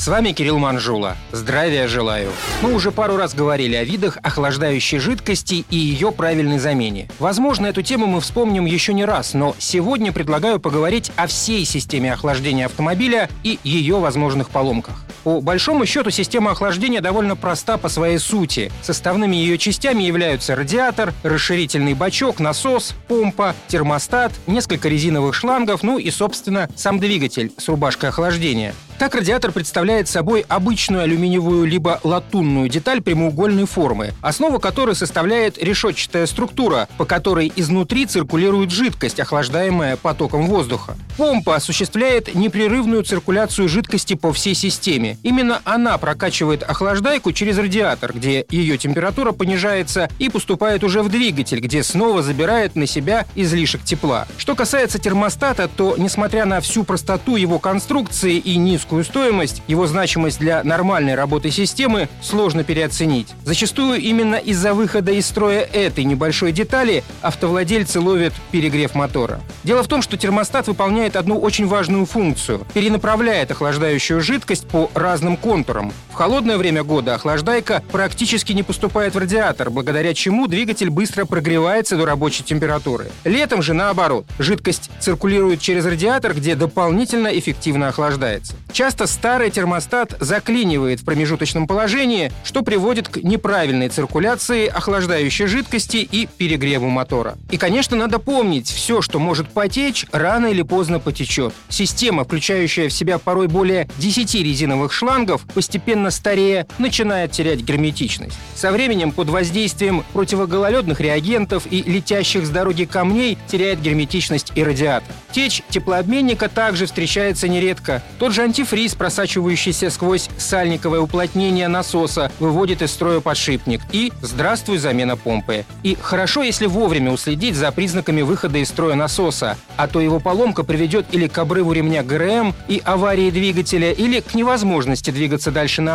С вами Кирилл Манжула. Здравия желаю. Мы уже пару раз говорили о видах охлаждающей жидкости и ее правильной замене. Возможно, эту тему мы вспомним еще не раз, но сегодня предлагаю поговорить о всей системе охлаждения автомобиля и ее возможных поломках. По большому счету, система охлаждения довольно проста по своей сути. Составными ее частями являются радиатор, расширительный бачок, насос, помпа, термостат, несколько резиновых шлангов, ну и, собственно, сам двигатель с рубашкой охлаждения. Так радиатор представляет собой обычную алюминиевую либо латунную деталь прямоугольной формы, основу которой составляет решетчатая структура, по которой изнутри циркулирует жидкость, охлаждаемая потоком воздуха. Помпа осуществляет непрерывную циркуляцию жидкости по всей системе. Именно она прокачивает охлаждайку через радиатор, где ее температура понижается и поступает уже в двигатель, где снова забирает на себя излишек тепла. Что касается термостата, то, несмотря на всю простоту его конструкции и низкую стоимость, его значимость для нормальной работы системы сложно переоценить. Зачастую именно из-за выхода из строя этой небольшой детали автовладельцы ловят перегрев мотора. Дело в том, что термостат выполняет одну очень важную функцию – перенаправляет охлаждающую жидкость по разным контурам. Холодное время года охлаждайка практически не поступает в радиатор, благодаря чему двигатель быстро прогревается до рабочей температуры. Летом же наоборот. Жидкость циркулирует через радиатор, где дополнительно эффективно охлаждается. Часто старый термостат заклинивает в промежуточном положении, что приводит к неправильной циркуляции охлаждающей жидкости и перегреву мотора. И, конечно, надо помнить, все, что может потечь, рано или поздно потечет. Система, включающая в себя порой более 10 резиновых шлангов, постепенно старея, начинает терять герметичность. Со временем под воздействием противогололедных реагентов и летящих с дороги камней теряет герметичность и радиатор. Течь теплообменника также встречается нередко. Тот же антифриз, просачивающийся сквозь сальниковое уплотнение насоса, выводит из строя подшипник. И здравствуй замена помпы. И хорошо, если вовремя уследить за признаками выхода из строя насоса, а то его поломка приведет или к обрыву ремня ГРМ и аварии двигателя, или к невозможности двигаться дальше на